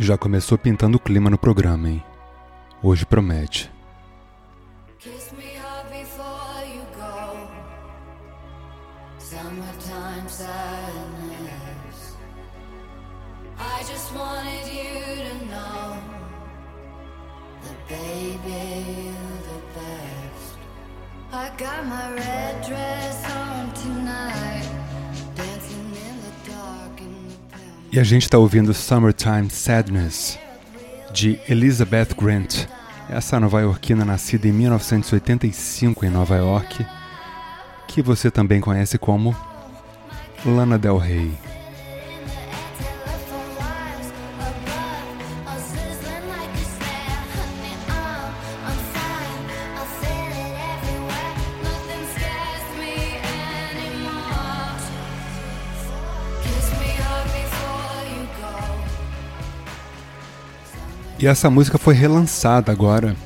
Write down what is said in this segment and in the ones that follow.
Já começou pintando o clima no programa, hein? Hoje promete. I got my red dress on tonight, E a gente tá ouvindo Summertime Sadness, de Elizabeth Grant. Essa nova-iorquina nascida em 1985 em Nova York, que você também conhece como Lana Del Rey. E essa música foi relançada agora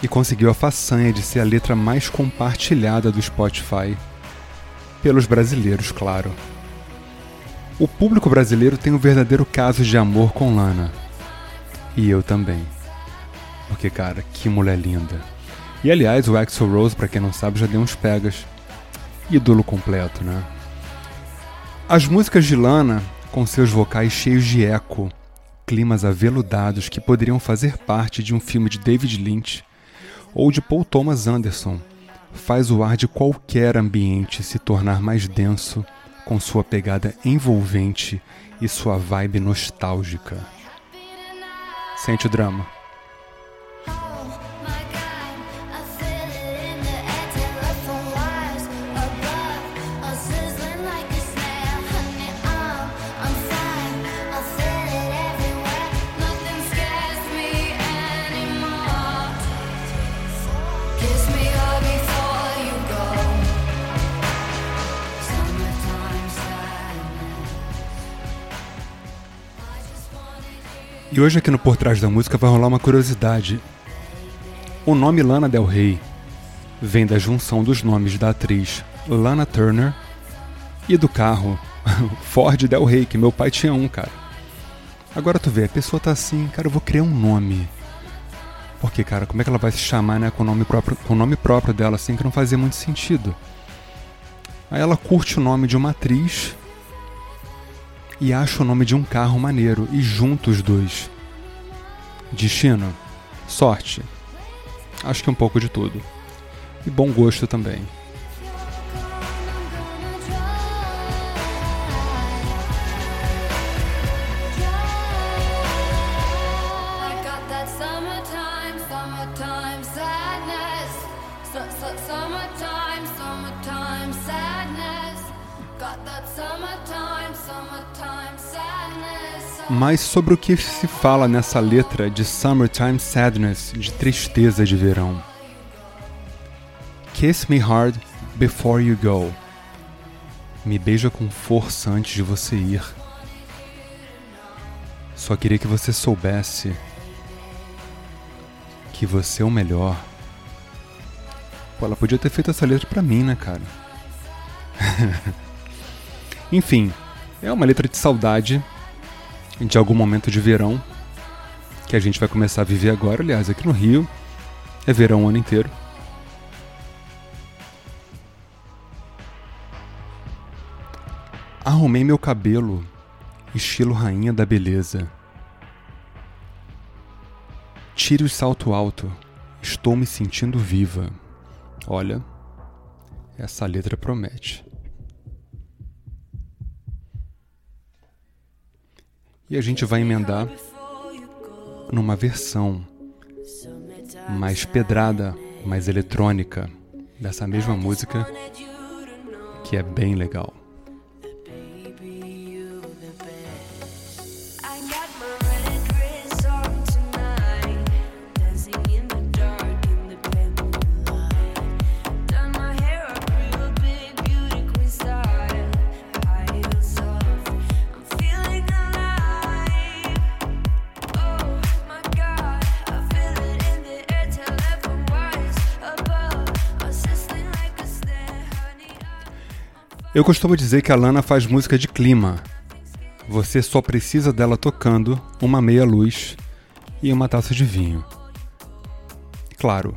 e conseguiu a façanha de ser a letra mais compartilhada do Spotify. Pelos brasileiros, claro. O público brasileiro tem um verdadeiro caso de amor com Lana. E eu também. Porque, cara, que mulher linda. E aliás, o Axel Rose, pra quem não sabe, já deu uns pegas. Ídolo completo, né? As músicas de Lana, com seus vocais cheios de eco, climas aveludados que poderiam fazer parte de um filme de David Lynch ou de Paul Thomas Anderson, faz o ar de qualquer ambiente se tornar mais denso com sua pegada envolvente e sua vibe nostálgica. Sente o drama. E hoje aqui no Por Trás da Música vai rolar uma curiosidade. O nome Lana Del Rey vem da junção dos nomes da atriz Lana Turner e do carro Ford Del Rey, que meu pai tinha um, cara. Agora tu vê, a pessoa tá assim, cara, eu vou criar um nome. Porque, cara, como é que ela vai se chamar, né, com o nome próprio, com o nome próprio dela, assim, que não fazia muito sentido. Aí ela curte o nome de uma atriz e acha o nome de um carro maneiro e junta os dois. Destino, sorte, acho que um pouco de tudo. E bom gosto também. Summertime, summertime. Mas sobre o que se fala nessa letra de Summertime Sadness, de tristeza de verão? Kiss me hard before you go. Me beija com força antes de você ir. Só queria que você soubesse que você é o melhor. Pô, ela podia ter feito essa letra pra mim, né, cara? Enfim, é uma letra de saudade de algum momento de verão que a gente vai começar a viver agora. Aliás, aqui no Rio é verão o ano inteiro. Arrumei meu cabelo, estilo rainha da beleza. Tire o salto alto, estou me sentindo viva. Olha, essa letra promete. E a gente vai emendar numa versão mais pedrada, mais eletrônica dessa mesma música, que é bem legal. Eu costumo dizer que a Lana faz música de clima. Você só precisa dela tocando uma meia luz e uma taça de vinho. Claro,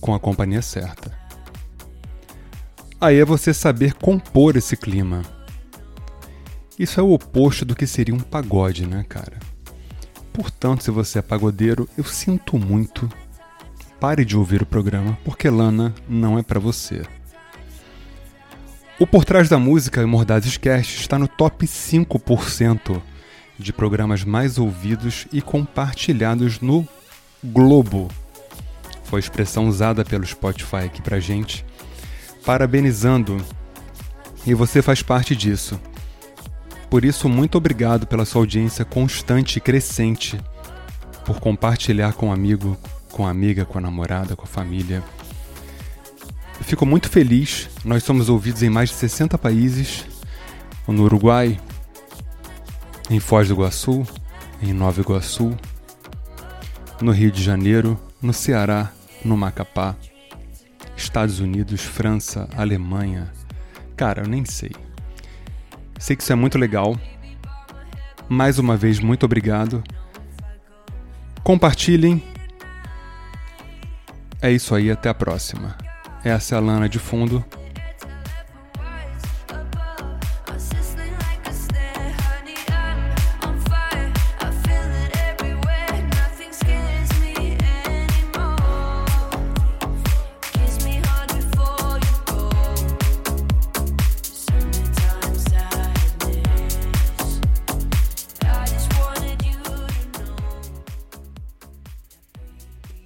com a companhia certa. Aí é você saber compor esse clima. Isso é o oposto do que seria um pagode, né, cara? Portanto, se você é pagodeiro, eu sinto muito. Pare de ouvir o programa, porque Lana não é pra você. O Por Trás da Música Mordazes Cast está no top 5% de programas mais ouvidos e compartilhados no Globo. Foi a expressão usada pelo Spotify aqui pra gente. Parabenizando. E você faz parte disso. Por isso, muito obrigado pela sua audiência constante e crescente, por compartilhar com um amigo, com a amiga, com a namorada, com a família. Eu fico muito feliz. Nós somos ouvidos em mais de 60 países: no Uruguai, em Foz do Iguaçu, em Nova Iguaçu, no Rio de Janeiro, no Ceará, no Macapá, Estados Unidos, França, Alemanha. Cara, eu nem sei. Sei que isso é muito legal. Mais uma vez, muito obrigado. Compartilhem. É isso aí, até a próxima. Essa é a Lana de fundo.